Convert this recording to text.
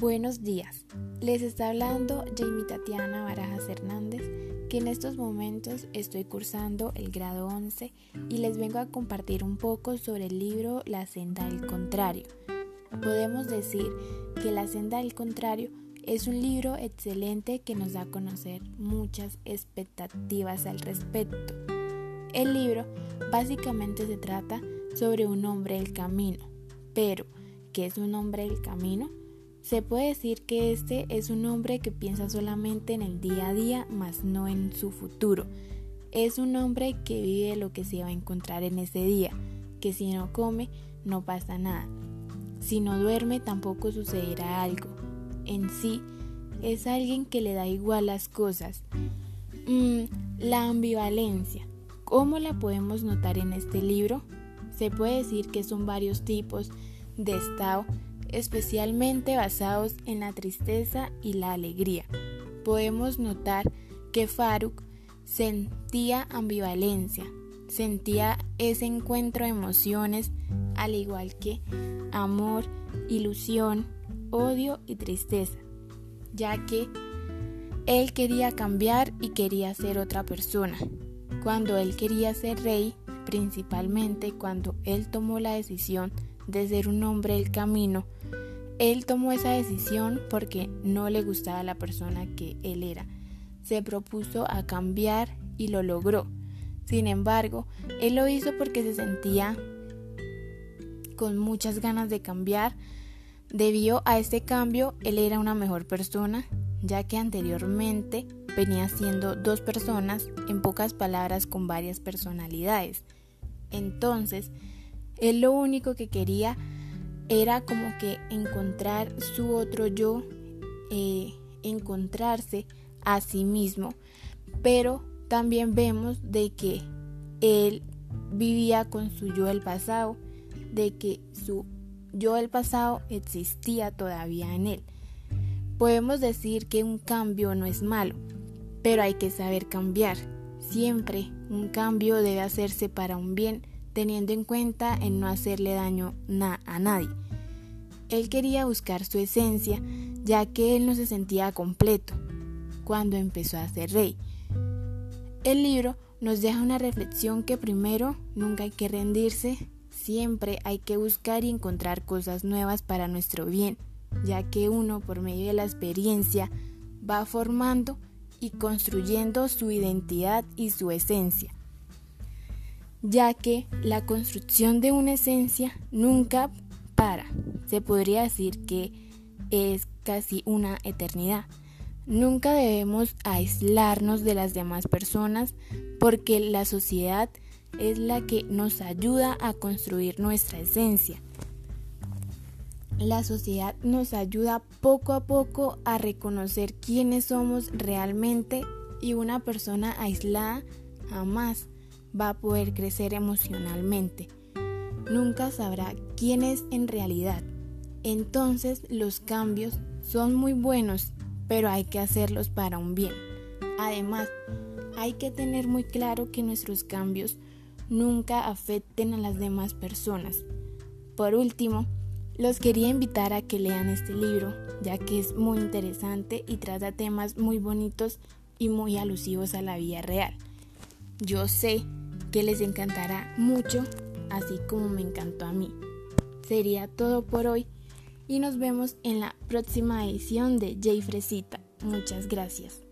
Buenos días, les está hablando Jamie Tatiana Barajas Hernández, que en estos momentos estoy cursando el grado 11 y les vengo a compartir un poco sobre el libro La senda del contrario. Podemos decir que La senda del contrario es un libro excelente que nos da a conocer muchas expectativas al respecto. El libro básicamente se trata sobre un hombre del camino, pero ¿qué es un hombre del camino? Se puede decir que este es un hombre que piensa solamente en el día a día, mas no en su futuro. Es un hombre que vive lo que se va a encontrar en ese día, que si no come, no pasa nada. Si no duerme, tampoco sucederá algo. En sí, es alguien que le da igual las cosas. Mm, la ambivalencia. ¿Cómo la podemos notar en este libro? Se puede decir que son varios tipos de estado especialmente basados en la tristeza y la alegría. Podemos notar que Faruk sentía ambivalencia, sentía ese encuentro de emociones, al igual que amor, ilusión, odio y tristeza, ya que él quería cambiar y quería ser otra persona. Cuando él quería ser rey, principalmente cuando él tomó la decisión de ser un hombre del camino, él tomó esa decisión porque no le gustaba la persona que él era. Se propuso a cambiar y lo logró. Sin embargo, él lo hizo porque se sentía con muchas ganas de cambiar. Debido a este cambio, él era una mejor persona, ya que anteriormente venía siendo dos personas, en pocas palabras, con varias personalidades. Entonces, él lo único que quería era como que encontrar su otro yo, eh, encontrarse a sí mismo, pero también vemos de que él vivía con su yo del pasado, de que su yo del pasado existía todavía en él. Podemos decir que un cambio no es malo, pero hay que saber cambiar. Siempre un cambio debe hacerse para un bien teniendo en cuenta en no hacerle daño a nadie. Él quería buscar su esencia, ya que él no se sentía completo cuando empezó a ser rey. El libro nos deja una reflexión que primero nunca hay que rendirse, siempre hay que buscar y encontrar cosas nuevas para nuestro bien, ya que uno por medio de la experiencia va formando y construyendo su identidad y su esencia ya que la construcción de una esencia nunca para. Se podría decir que es casi una eternidad. Nunca debemos aislarnos de las demás personas porque la sociedad es la que nos ayuda a construir nuestra esencia. La sociedad nos ayuda poco a poco a reconocer quiénes somos realmente y una persona aislada jamás va a poder crecer emocionalmente. Nunca sabrá quién es en realidad. Entonces los cambios son muy buenos, pero hay que hacerlos para un bien. Además, hay que tener muy claro que nuestros cambios nunca afecten a las demás personas. Por último, los quería invitar a que lean este libro, ya que es muy interesante y trata temas muy bonitos y muy alusivos a la vida real. Yo sé que les encantará mucho, así como me encantó a mí. Sería todo por hoy y nos vemos en la próxima edición de Jay Fresita. Muchas gracias.